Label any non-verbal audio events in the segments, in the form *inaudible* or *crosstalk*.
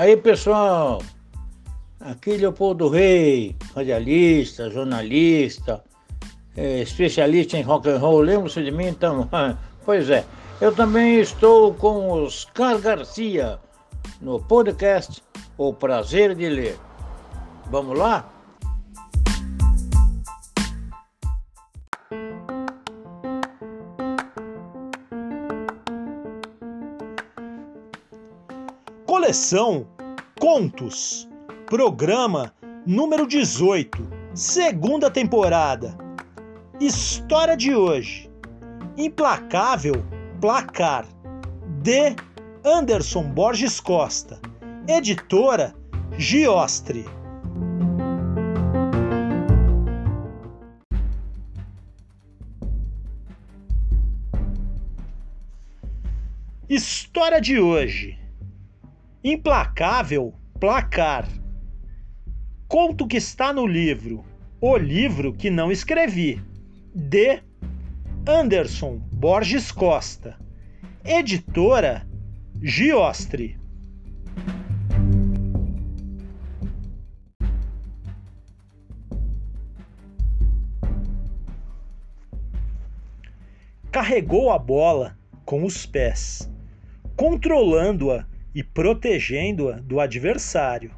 Aí pessoal, aqui Leopoldo Rei, radialista, jornalista, é, especialista em rock and roll, lembra-se de mim então? *laughs* pois é, eu também estou com Oscar Garcia no podcast O Prazer de Ler. Vamos lá? Coleção Contos, programa número 18, segunda temporada. História de hoje: Implacável Placar, de Anderson Borges Costa, editora Giostre. História de hoje. Implacável placar. Conto que está no livro O Livro que Não Escrevi, de Anderson Borges Costa, editora Giostre. Carregou a bola com os pés, controlando-a e protegendo-a do adversário.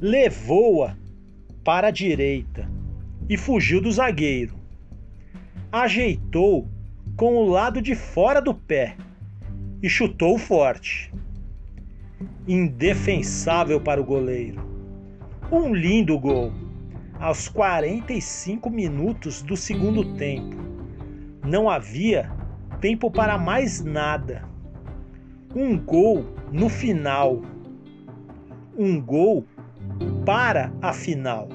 Levou-a para a direita e fugiu do zagueiro. Ajeitou com o lado de fora do pé e chutou forte. Indefensável para o goleiro. Um lindo gol aos 45 minutos do segundo tempo. Não havia tempo para mais nada um gol no final, um gol para a final.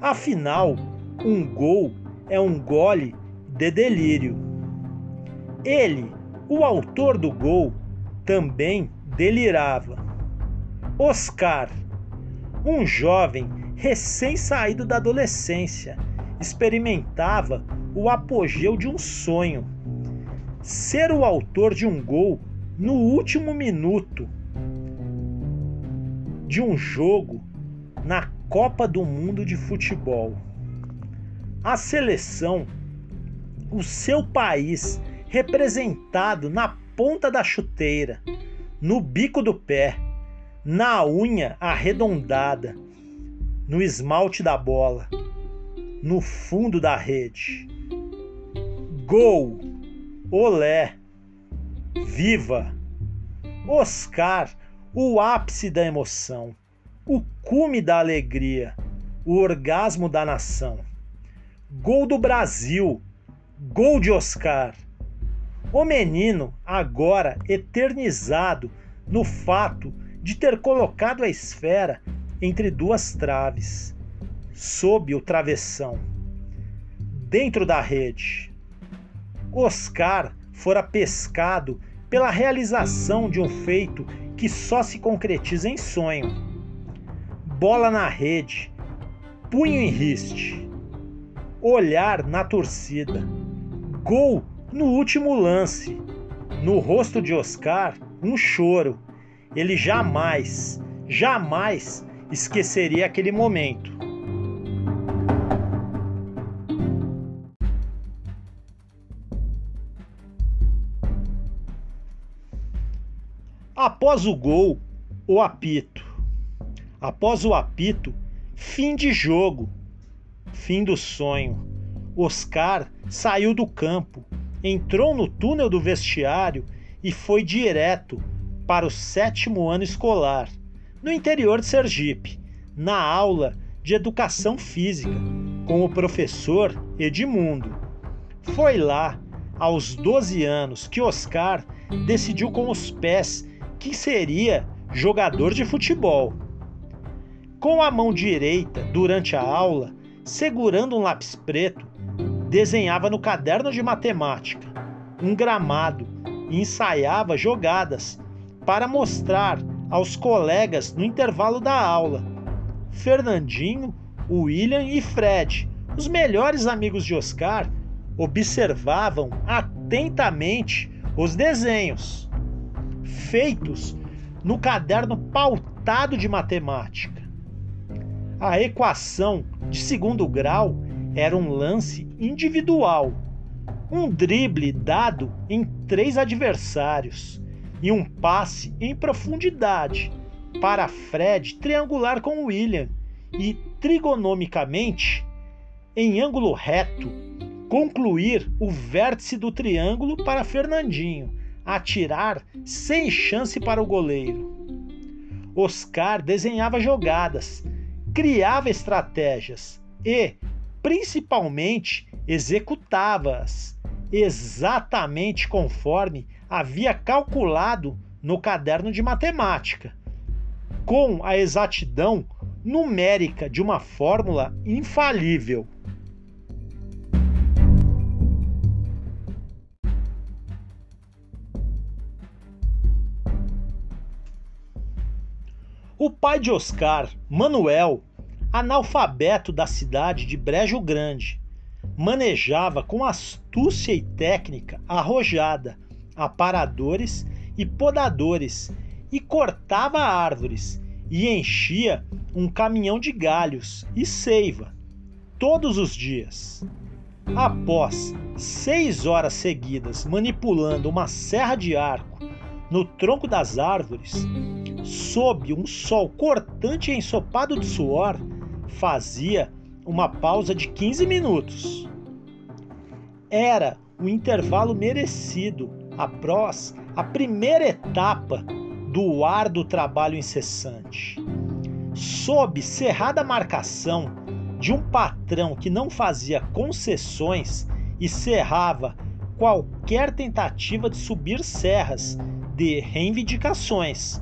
Afinal, um gol é um gole de delírio. Ele, o autor do gol, também delirava. Oscar, um jovem recém-saído da adolescência, experimentava o apogeu de um sonho. Ser o autor de um gol no último minuto de um jogo na Copa do Mundo de Futebol. A seleção, o seu país representado na ponta da chuteira, no bico do pé, na unha arredondada, no esmalte da bola, no fundo da rede. Gol! Olé! Viva! Oscar, o ápice da emoção, o cume da alegria, o orgasmo da nação. Gol do Brasil, gol de Oscar. O menino, agora eternizado no fato de ter colocado a esfera entre duas traves, sob o travessão, dentro da rede. Oscar fora pescado pela realização de um feito que só se concretiza em sonho. Bola na rede, punho em riste, olhar na torcida, gol no último lance. No rosto de Oscar, um choro. Ele jamais, jamais esqueceria aquele momento. Após o gol, o apito. Após o apito, fim de jogo, fim do sonho. Oscar saiu do campo, entrou no túnel do vestiário e foi direto para o sétimo ano escolar, no interior de Sergipe, na aula de educação física, com o professor Edmundo. Foi lá, aos 12 anos, que Oscar decidiu com os pés que seria jogador de futebol. Com a mão direita, durante a aula, segurando um lápis preto, desenhava no caderno de matemática um gramado e ensaiava jogadas para mostrar aos colegas no intervalo da aula. Fernandinho, William e Fred, os melhores amigos de Oscar, observavam atentamente os desenhos feitos no caderno pautado de matemática. A equação de segundo grau era um lance individual, um drible dado em três adversários e um passe em profundidade para Fred triangular com William e trigonomicamente em ângulo reto concluir o vértice do triângulo para Fernandinho atirar sem chance para o goleiro. Oscar desenhava jogadas, criava estratégias e, principalmente, executava-as exatamente conforme havia calculado no caderno de matemática, com a exatidão numérica de uma fórmula infalível. O pai de Oscar, Manuel, analfabeto da cidade de Brejo Grande, manejava com astúcia e técnica arrojada aparadores e podadores e cortava árvores e enchia um caminhão de galhos e seiva todos os dias. Após seis horas seguidas manipulando uma serra de arco no tronco das árvores, sob um sol cortante e ensopado de suor, fazia uma pausa de 15 minutos. Era o intervalo merecido após a primeira etapa do árduo trabalho incessante. Sob cerrada marcação de um patrão que não fazia concessões e cerrava qualquer tentativa de subir serras de reivindicações.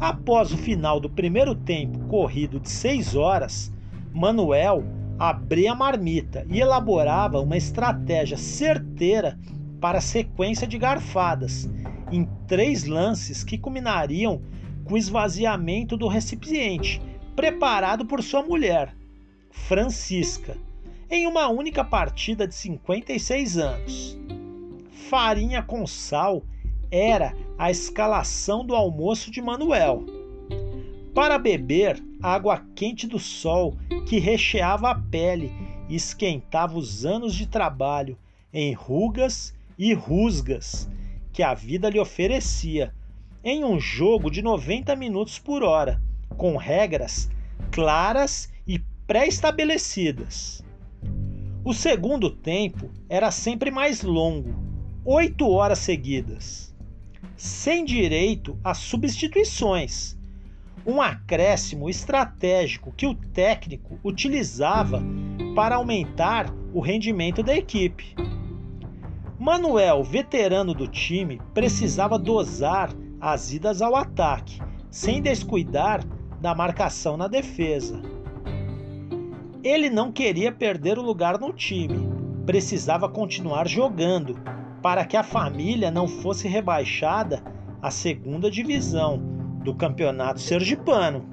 Após o final do primeiro tempo corrido de seis horas, Manuel abria a marmita e elaborava uma estratégia certeira para a sequência de garfadas, em três lances que culminariam com o esvaziamento do recipiente, preparado por sua mulher, Francisca, em uma única partida de 56 anos. Farinha com sal era a escalação do almoço de Manuel. Para beber, água quente do sol que recheava a pele e esquentava os anos de trabalho em rugas e rusgas que a vida lhe oferecia, em um jogo de 90 minutos por hora, com regras claras e pré-estabelecidas. O segundo tempo era sempre mais longo, oito horas seguidas, sem direito a substituições. Um acréscimo estratégico que o técnico utilizava para aumentar o rendimento da equipe. Manuel, veterano do time, precisava dosar as idas ao ataque, sem descuidar da marcação na defesa. Ele não queria perder o lugar no time, precisava continuar jogando para que a família não fosse rebaixada à segunda divisão do campeonato sergipano.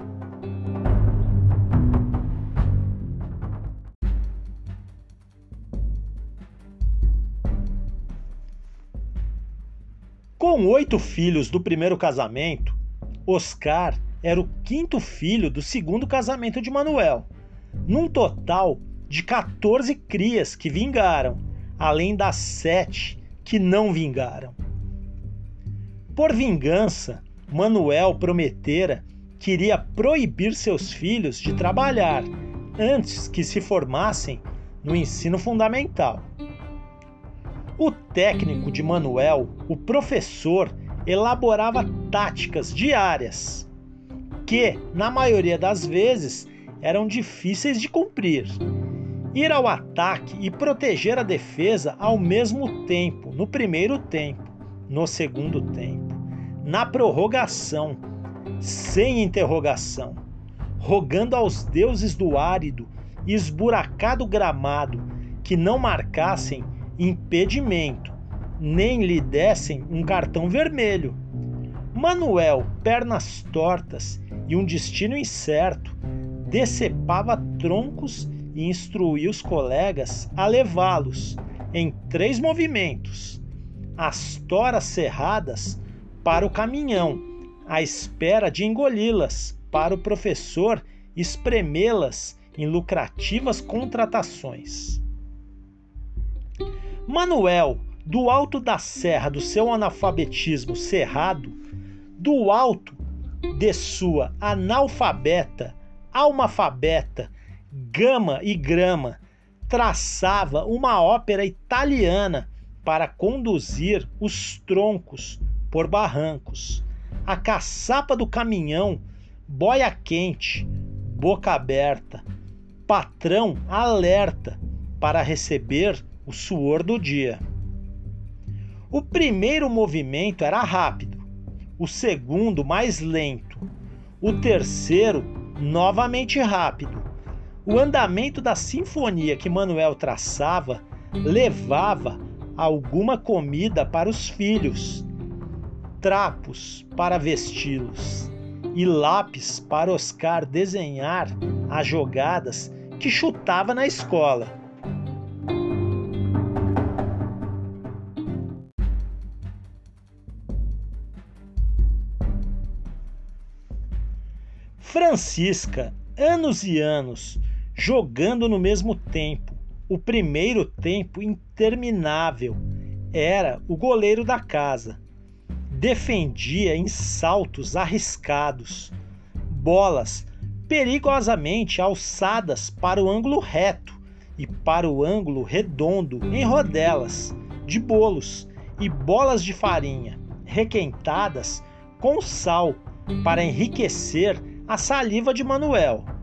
Com oito filhos do primeiro casamento, Oscar era o quinto filho do segundo casamento de Manuel, num total de 14 crias que vingaram, além das sete que não vingaram. por vingança, Manuel prometera que iria proibir seus filhos de trabalhar antes que se formassem no ensino fundamental. O técnico de Manuel, o professor, elaborava táticas diárias que, na maioria das vezes, eram difíceis de cumprir. Ir ao ataque e proteger a defesa ao mesmo tempo, no primeiro tempo, no segundo tempo, na prorrogação, sem interrogação, rogando aos deuses do árido e esburacado gramado que não marcassem impedimento, nem lhe dessem um cartão vermelho. Manuel, pernas tortas e um destino incerto, decepava troncos e instruía os colegas a levá-los em três movimentos: as toras cerradas para o caminhão, à espera de engoli-las para o professor espremê-las em lucrativas contratações. Manuel, do alto da serra do seu analfabetismo cerrado, do alto de sua analfabeta, almafabeta, gama e grama, traçava uma ópera italiana para conduzir os troncos por barrancos. A caçapa do caminhão, boia quente, boca aberta, patrão alerta para receber o suor do dia. O primeiro movimento era rápido o segundo mais lento, o terceiro novamente rápido. O andamento da sinfonia que Manuel traçava levava alguma comida para os filhos, trapos para vesti-los e lápis para Oscar desenhar as jogadas que chutava na escola. Francisca, anos e anos, jogando no mesmo tempo. O primeiro tempo interminável era o goleiro da casa. Defendia em saltos arriscados, bolas perigosamente alçadas para o ângulo reto e para o ângulo redondo em rodelas de bolos e bolas de farinha requentadas com sal para enriquecer a saliva de Manuel.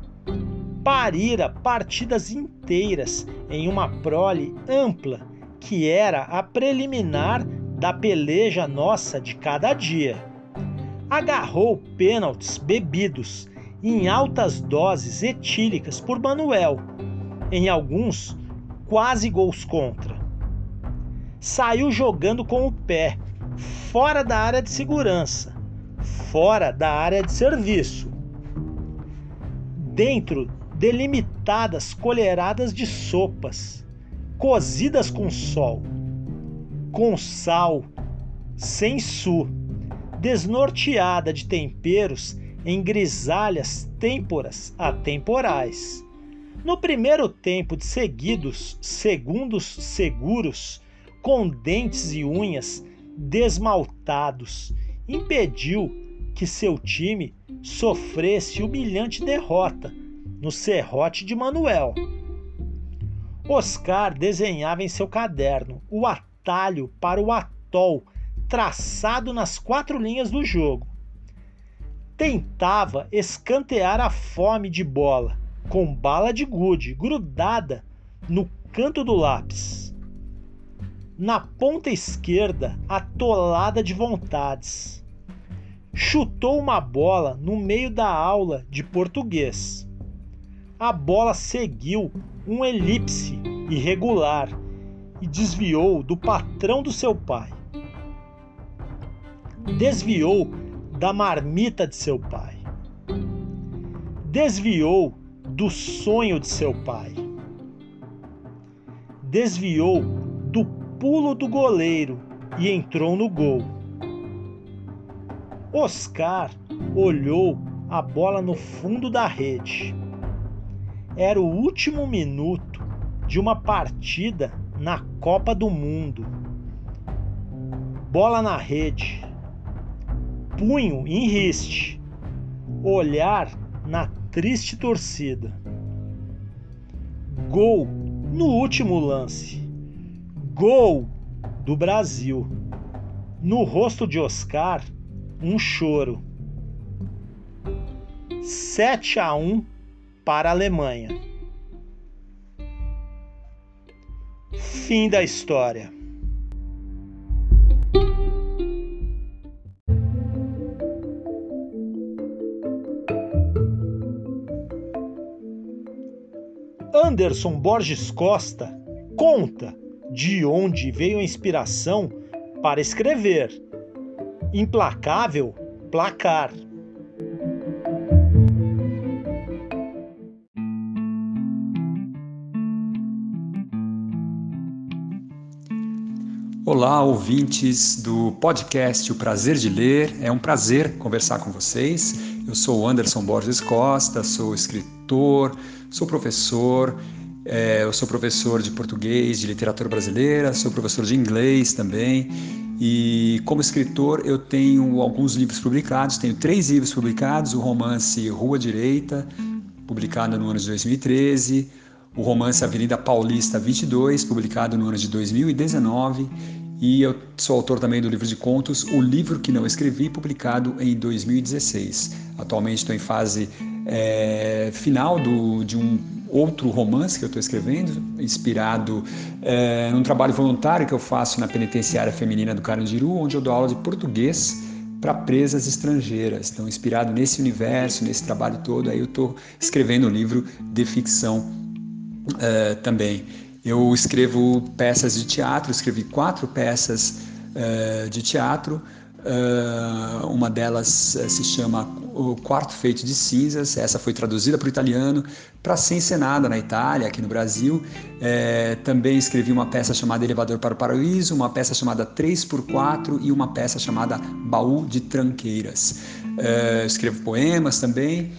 Parira partidas inteiras em uma prole ampla, que era a preliminar da peleja nossa de cada dia. Agarrou pênaltis bebidos em altas doses etílicas por Manuel, em alguns quase gols contra. Saiu jogando com o pé, fora da área de segurança, fora da área de serviço dentro delimitadas colheradas de sopas, cozidas com sol, com sal, sem su, desnorteada de temperos em grisalhas têmporas atemporais. No primeiro tempo de seguidos, segundos seguros, com dentes e unhas desmaltados, impediu que seu time sofresse humilhante derrota no serrote de Manuel. Oscar desenhava em seu caderno o atalho para o atol traçado nas quatro linhas do jogo. Tentava escantear a fome de bola com bala de gude grudada no canto do lápis. Na ponta esquerda, atolada de vontades chutou uma bola no meio da aula de português. A bola seguiu um elipse irregular e desviou do patrão do seu pai. Desviou da marmita de seu pai. Desviou do sonho de seu pai. Desviou do pulo do goleiro e entrou no gol. Oscar olhou a bola no fundo da rede. Era o último minuto de uma partida na Copa do Mundo. Bola na rede. punho em riste, olhar na triste torcida. Gol no último lance. Gol do Brasil. No rosto de Oscar, um choro. 7 a 1 para a Alemanha. Fim da história. Anderson Borges Costa conta de onde veio a inspiração para escrever. Implacável placar. Olá, ouvintes do podcast O Prazer de Ler. É um prazer conversar com vocês. Eu sou Anderson Borges Costa, sou escritor, sou professor, é, eu sou professor de português, de literatura brasileira, sou professor de inglês também. E como escritor, eu tenho alguns livros publicados. Tenho três livros publicados: o romance Rua Direita, publicado no ano de 2013, o romance Avenida Paulista 22, publicado no ano de 2019, e eu sou autor também do livro de contos O Livro que Não Escrevi, publicado em 2016. Atualmente estou em fase é, final do, de um outro romance que eu estou escrevendo, inspirado é, num trabalho voluntário que eu faço na penitenciária feminina do Carandiru, onde eu dou aula de português para presas estrangeiras. Então, inspirado nesse universo, nesse trabalho todo, aí eu estou escrevendo um livro de ficção é, também. Eu escrevo peças de teatro, escrevi quatro peças uh, de teatro. Uh, uma delas uh, se chama O Quarto Feito de Cinzas. Essa foi traduzida para o italiano para ser encenada na Itália, aqui no Brasil. É, também escrevi uma peça chamada Elevador para o Paraíso, uma peça chamada 3x4 e uma peça chamada Baú de Tranqueiras. Escrevo poemas também.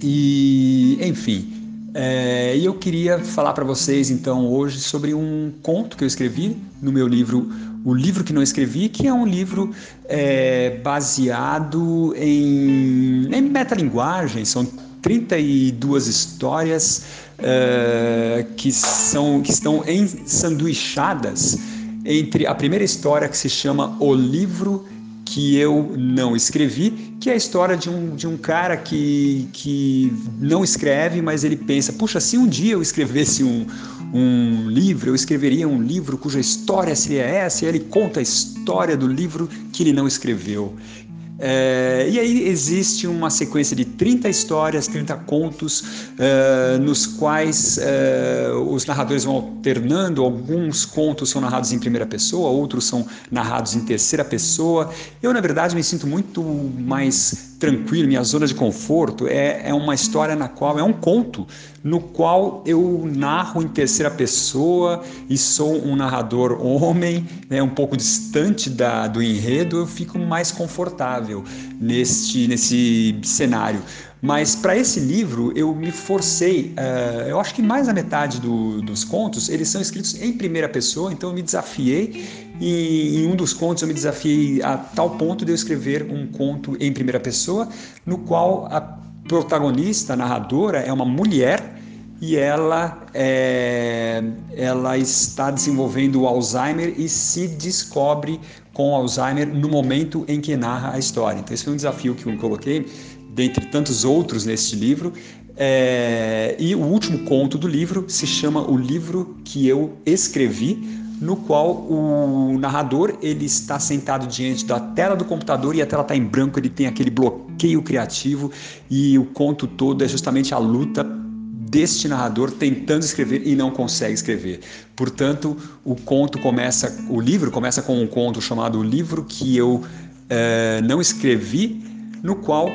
E, enfim, é, e eu queria falar para vocês então hoje sobre um conto que eu escrevi no meu livro O Livro que Não Escrevi, que é um livro é, baseado em, em metalinguagem, são 32 histórias é, que, são, que estão ensanduichadas entre a primeira história que se chama O Livro que eu não escrevi, que é a história de um, de um cara que, que não escreve, mas ele pensa: puxa, se um dia eu escrevesse um, um livro, eu escreveria um livro cuja história seria essa, e ele conta a história do livro que ele não escreveu. É, e aí existe uma sequência de 30 histórias, 30 contos, é, nos quais é, os narradores vão alternando. Alguns contos são narrados em primeira pessoa, outros são narrados em terceira pessoa. Eu, na verdade, me sinto muito mais tranquilo, minha zona de conforto. É, é uma história na qual é um conto no qual eu narro em terceira pessoa e sou um narrador homem, né, um pouco distante da, do enredo, eu fico mais confortável neste, nesse cenário. Mas para esse livro eu me forcei, uh, eu acho que mais da metade do, dos contos eles são escritos em primeira pessoa, então eu me desafiei e em um dos contos eu me desafiei a tal ponto de eu escrever um conto em primeira pessoa, no qual a protagonista, a narradora, é uma mulher e ela, é, ela está desenvolvendo o Alzheimer e se descobre com Alzheimer no momento em que narra a história. Então, esse foi um desafio que eu coloquei, dentre tantos outros neste livro. É, e o último conto do livro se chama O Livro que Eu Escrevi, no qual o narrador ele está sentado diante da tela do computador e a tela está em branco, ele tem aquele bloqueio criativo e o conto todo é justamente a luta deste narrador tentando escrever e não consegue escrever. Portanto, o conto começa, o livro começa com um conto chamado O Livro que eu é, não escrevi, no qual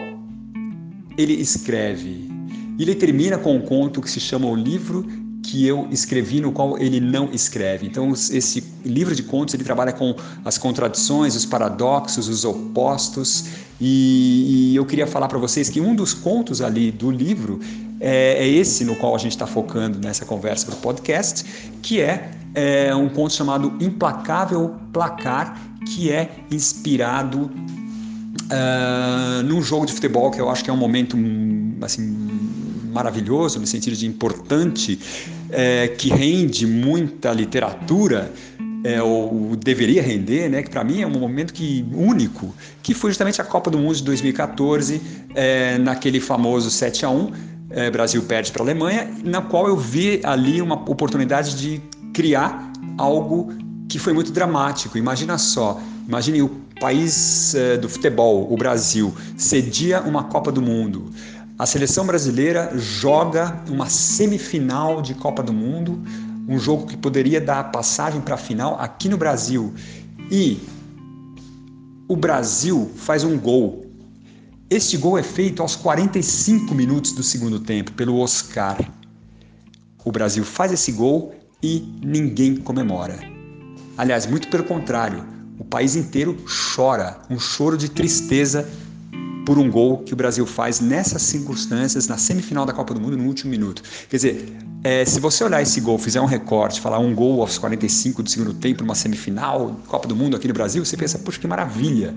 ele escreve. E ele termina com um conto que se chama O Livro que eu escrevi no qual ele não escreve. Então esse livro de contos ele trabalha com as contradições, os paradoxos, os opostos e, e eu queria falar para vocês que um dos contos ali do livro é, é esse no qual a gente está focando nessa conversa para o podcast, que é, é um conto chamado Implacável Placar, que é inspirado uh, num jogo de futebol que eu acho que é um momento assim maravilhoso no sentido de importante é, que rende muita literatura é, ou deveria render, né, que para mim é um momento que único, que foi justamente a Copa do Mundo de 2014, é, naquele famoso 7 a 1 é, Brasil perde para a Alemanha, na qual eu vi ali uma oportunidade de criar algo que foi muito dramático. Imagina só, imagine o país é, do futebol, o Brasil, cedia uma Copa do Mundo. A seleção brasileira joga uma semifinal de Copa do Mundo um jogo que poderia dar passagem para a final aqui no Brasil. E o Brasil faz um gol. Este gol é feito aos 45 minutos do segundo tempo pelo Oscar. O Brasil faz esse gol e ninguém comemora. Aliás, muito pelo contrário, o país inteiro chora, um choro de tristeza por um gol que o Brasil faz nessas circunstâncias, na semifinal da Copa do Mundo, no último minuto. Quer dizer, é, se você olhar esse gol, fizer um recorte, falar um gol aos 45 do segundo tempo, numa semifinal, Copa do Mundo aqui no Brasil, você pensa, puxa, que maravilha.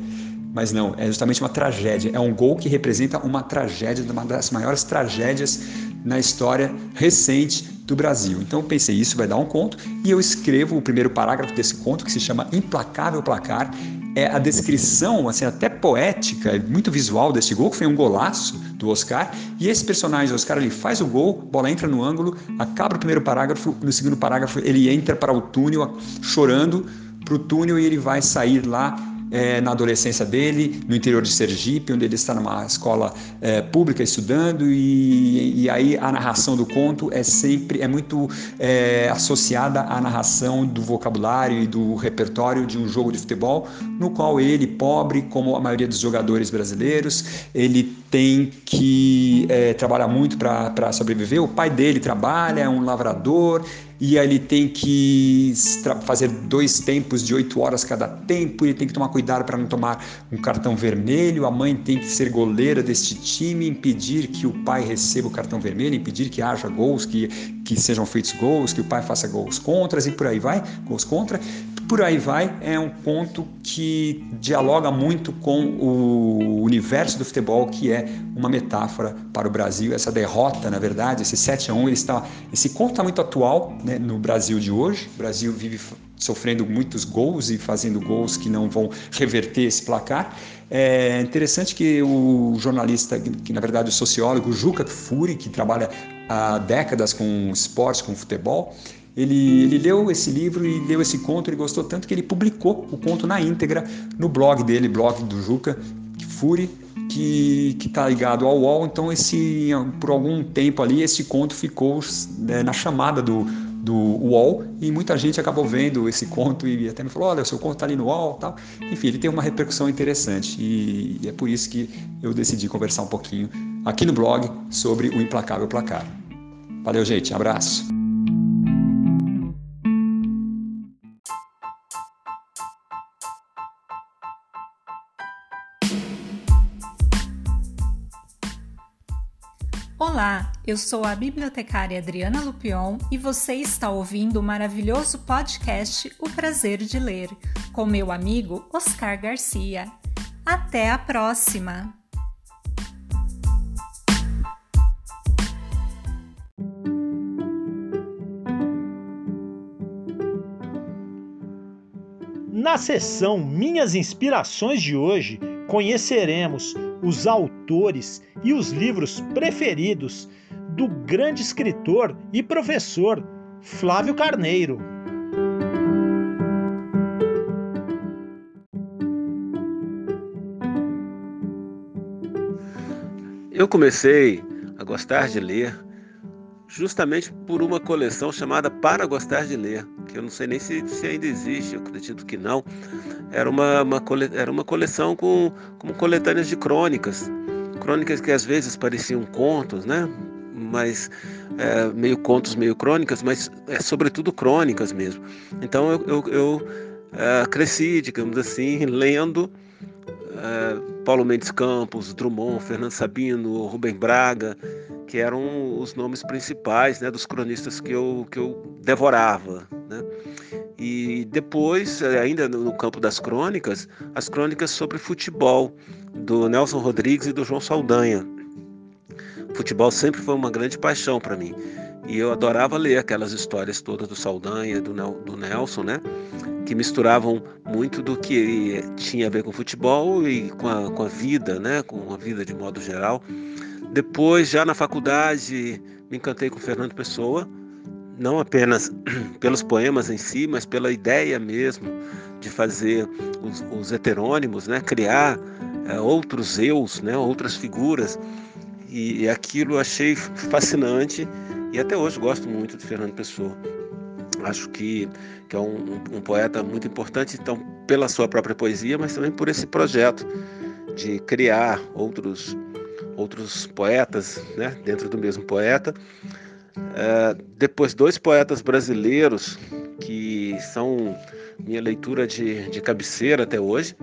Mas não, é justamente uma tragédia. É um gol que representa uma tragédia, uma das maiores tragédias na história recente do Brasil. Então eu pensei, isso vai dar um conto, e eu escrevo o primeiro parágrafo desse conto, que se chama Implacável Placar, é a descrição, assim, até poética, muito visual desse gol, que foi um golaço do Oscar. E esse personagem, o Oscar, ele faz o gol, bola entra no ângulo, acaba o primeiro parágrafo, no segundo parágrafo ele entra para o túnel, chorando para o túnel e ele vai sair lá é, na adolescência dele, no interior de Sergipe, onde ele está numa escola é, pública estudando, e, e, aí a narração do conto é sempre é muito é, associada à narração do vocabulário e do repertório de um jogo de futebol, no qual ele, pobre, como a maioria dos jogadores brasileiros, ele tem que é, trabalhar muito para sobreviver. O pai dele trabalha, é um lavrador, e ele tem que fazer dois tempos de oito horas cada tempo, ele tem que tomar cuidado para não tomar um cartão vermelho, a mãe tem que ser goleira deste time, impedir que o pai receba o cartão vermelho, impedir que haja gols, que, que sejam feitos gols, que o pai faça gols contras e por aí vai, gols contra. Por aí vai, é um ponto que dialoga muito com o universo do futebol, que é uma metáfora para o Brasil. Essa derrota, na verdade, esse 7 a 1 ele está, esse conto está muito atual né, no Brasil de hoje. O Brasil vive sofrendo muitos gols e fazendo gols que não vão reverter esse placar. É interessante que o jornalista, que na verdade o sociólogo Juca Furi, que trabalha há décadas com esporte, com futebol, ele, ele leu esse livro e leu esse conto, ele gostou tanto que ele publicou o conto na íntegra no blog dele, blog do Juca Furi, que está ligado ao UOL. Então, esse, por algum tempo ali, esse conto ficou né, na chamada do, do UOL e muita gente acabou vendo esse conto e até me falou: olha, o seu conto está ali no UOL tal. Enfim, ele tem uma repercussão interessante e, e é por isso que eu decidi conversar um pouquinho aqui no blog sobre o Implacável Placar. Valeu, gente. Abraço. Olá, eu sou a bibliotecária Adriana Lupion e você está ouvindo o maravilhoso podcast O Prazer de Ler, com meu amigo Oscar Garcia. Até a próxima! Na sessão Minhas Inspirações de hoje, conheceremos os autores e os livros preferidos do grande escritor e professor Flávio Carneiro. Eu comecei a gostar de ler justamente por uma coleção chamada Para Gostar de Ler, eu não sei nem se, se ainda existe, eu acredito que não. Era uma, uma, era uma coleção com, com coletâneas de crônicas, crônicas que às vezes pareciam contos, né? Mas é, meio contos, meio crônicas, mas é sobretudo crônicas mesmo. Então eu, eu, eu é, cresci, digamos assim, lendo é, Paulo Mendes Campos, Drummond, Fernando Sabino, Rubem Braga, que eram os nomes principais né, dos cronistas que eu, que eu devorava. Né? E depois, ainda no campo das crônicas, as crônicas sobre futebol do Nelson Rodrigues e do João Saldanha. Futebol sempre foi uma grande paixão para mim. E eu adorava ler aquelas histórias todas do Saldanha, do, do Nelson, né? Que misturavam muito do que tinha a ver com futebol e com a, com a vida, né? Com a vida de modo geral. Depois, já na faculdade, me encantei com Fernando Pessoa, não apenas *clears throat* pelos poemas em si, mas pela ideia mesmo de fazer os, os heterônimos, né? criar é, outros eus, né? outras figuras. E, e aquilo eu achei fascinante e até hoje gosto muito de Fernando Pessoa. Acho que, que é um, um poeta muito importante, então, pela sua própria poesia, mas também por esse projeto de criar outros outros poetas né, dentro do mesmo poeta. É, depois, dois poetas brasileiros que são minha leitura de, de cabeceira até hoje,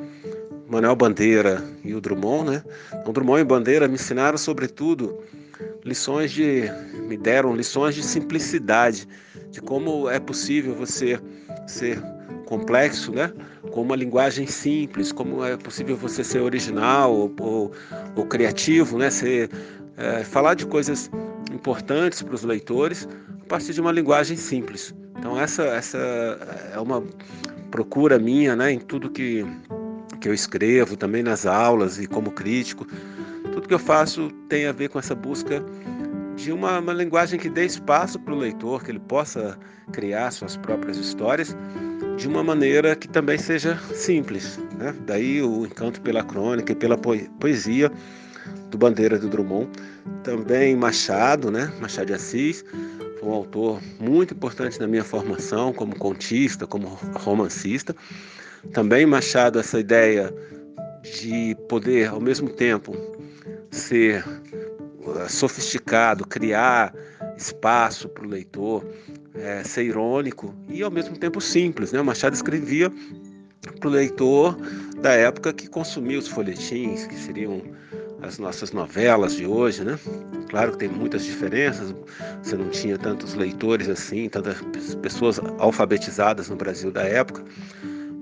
Manuel Bandeira e o Drummond. Né? Então, Drummond e Bandeira me ensinaram, sobretudo, lições de. me deram lições de simplicidade, de como é possível você ser complexo, né? com uma linguagem simples, como é possível você ser original ou, ou, ou criativo, né? Ser, é, falar de coisas importantes para os leitores a partir de uma linguagem simples. Então essa, essa é uma procura minha né? em tudo que, que eu escrevo, também nas aulas e como crítico. Tudo que eu faço tem a ver com essa busca de uma, uma linguagem que dê espaço para o leitor, que ele possa criar suas próprias histórias de uma maneira que também seja simples. Né? Daí o encanto pela crônica e pela poesia do Bandeira do Drummond. Também Machado, né? Machado de Assis, foi um autor muito importante na minha formação como contista, como romancista. Também Machado, essa ideia de poder, ao mesmo tempo, ser uh, sofisticado, criar espaço para o leitor, é, ser irônico e ao mesmo tempo simples. Né? O Machado escrevia para o leitor da época que consumia os folhetins, que seriam as nossas novelas de hoje, né? Claro que tem muitas diferenças, você não tinha tantos leitores assim, tantas pessoas alfabetizadas no Brasil da época,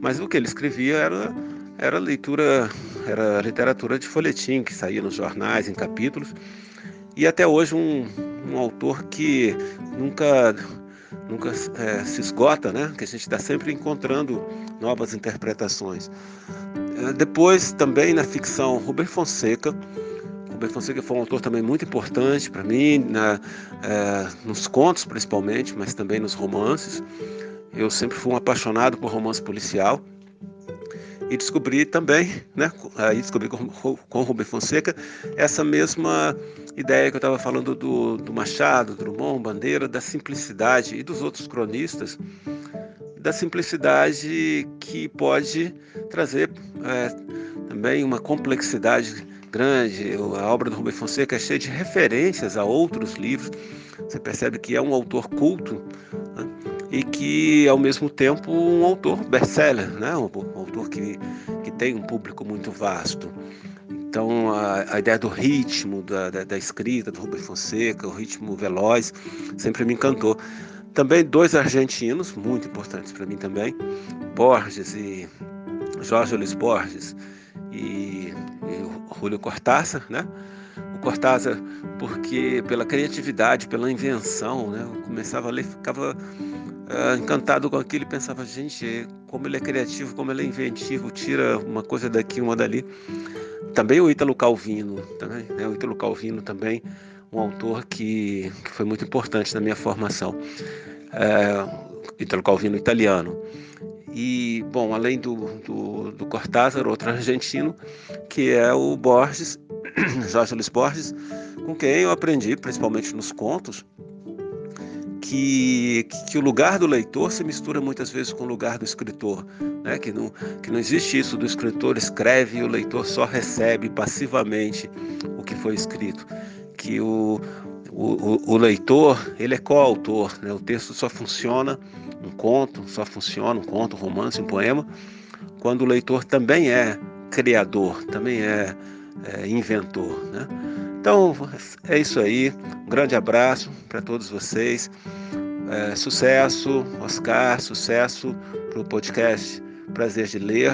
mas o que ele escrevia era, era leitura, era literatura de folhetim, que saía nos jornais, em capítulos, e até hoje um, um autor que nunca nunca é, se esgota, né? Que a gente está sempre encontrando novas interpretações. É, depois, também na ficção, Rubem Fonseca. Rubem Fonseca foi um autor também muito importante para mim, na, é, nos contos principalmente, mas também nos romances. Eu sempre fui um apaixonado por romance policial e descobri também, né, aí descobri com, com Rubem Fonseca, essa mesma ideia que eu estava falando do, do Machado, Drummond, Bandeira, da simplicidade e dos outros cronistas, da simplicidade que pode trazer é, também uma complexidade grande. A obra do Rubem Fonseca é cheia de referências a outros livros. Você percebe que é um autor culto? E que, ao mesmo tempo, um autor best-seller, né? um, autor que, que tem um público muito vasto. Então, a, a ideia do ritmo da, da, da, escrita do Rubem Fonseca, o ritmo veloz, sempre me encantou. Também dois argentinos, muito importantes para mim também, Borges e Jorge Luiz Borges e, e Julio Cortázar, né? O Cortázar, porque pela criatividade, pela invenção, né? Eu começava a ler, ficava uh, encantado com aquilo e pensava, gente, como ele é criativo, como ele é inventivo, tira uma coisa daqui, uma dali. Também o Ítalo Calvino, também, né? o Ítalo Calvino também, um autor que, que foi muito importante na minha formação. É, Ítalo Calvino italiano. E, bom, além do, do, do Cortázar, outro *laughs* argentino, que é o Borges, *coughs* Jorge Luiz Borges, com quem eu aprendi, principalmente nos contos, que, que o lugar do leitor se mistura muitas vezes com o lugar do escritor, né? que, não, que não existe isso do escritor escreve e o leitor só recebe passivamente o que foi escrito, que o, o, o leitor ele é coautor, né? o texto só funciona, um conto só funciona, um conto, um romance, um poema, quando o leitor também é criador, também é, é inventor. Né? Então é isso aí. Um grande abraço para todos vocês. É, sucesso, Oscar, sucesso para o podcast. Prazer de ler.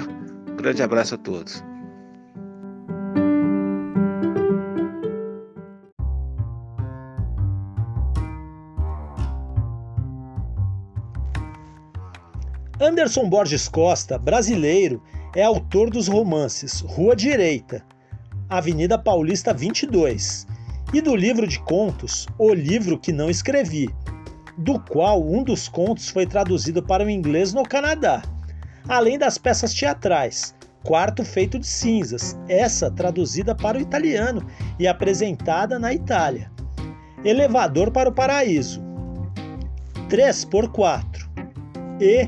Um grande abraço a todos. Anderson Borges Costa, brasileiro, é autor dos romances Rua Direita, Avenida Paulista 22 e do livro de contos O Livro que Não Escrevi, do qual um dos contos foi traduzido para o inglês no Canadá, além das peças teatrais Quarto Feito de Cinzas, essa traduzida para o italiano e apresentada na Itália, Elevador para o Paraíso, 3 por 4 e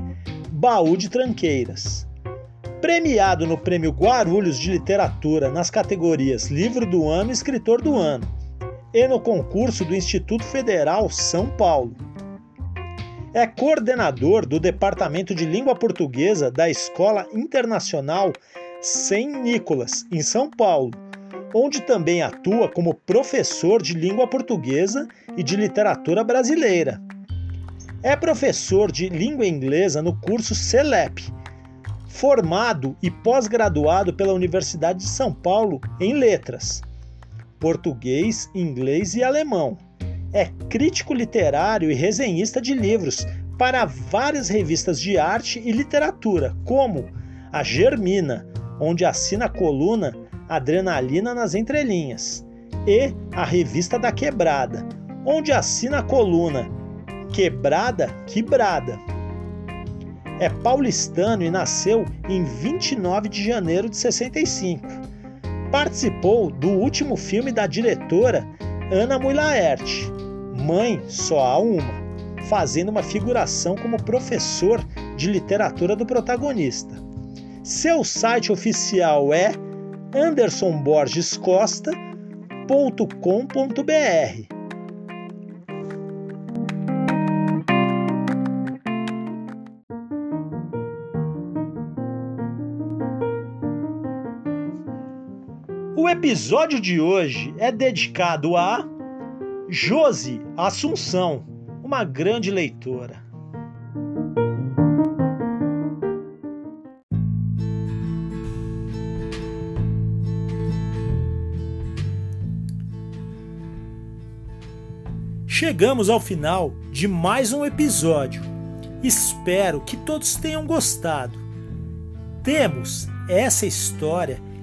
Baú de Tranqueiras. Premiado no Prêmio Guarulhos de Literatura nas categorias Livro do Ano e Escritor do Ano, e no concurso do Instituto Federal São Paulo. É coordenador do Departamento de Língua Portuguesa da Escola Internacional Sem Nicolas, em São Paulo, onde também atua como professor de língua portuguesa e de literatura brasileira. É professor de língua inglesa no curso CELEP, formado e pós-graduado pela Universidade de São Paulo em letras, português, inglês e alemão. É crítico literário e resenhista de livros para várias revistas de arte e literatura, como a Germina, onde assina a coluna Adrenalina nas Entrelinhas, e a Revista da Quebrada, onde assina a coluna Quebrada Quebrada. É paulistano e nasceu em 29 de janeiro de 65. Participou do último filme da diretora Ana Mui Laerte, Mãe Só Há Uma, fazendo uma figuração como professor de literatura do protagonista. Seu site oficial é andersonborgescosta.com.br episódio de hoje é dedicado a Josi Assunção, uma grande leitora. Chegamos ao final de mais um episódio. Espero que todos tenham gostado. Temos essa história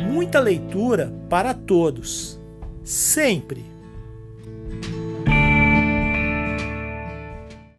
muita leitura para todos, sempre.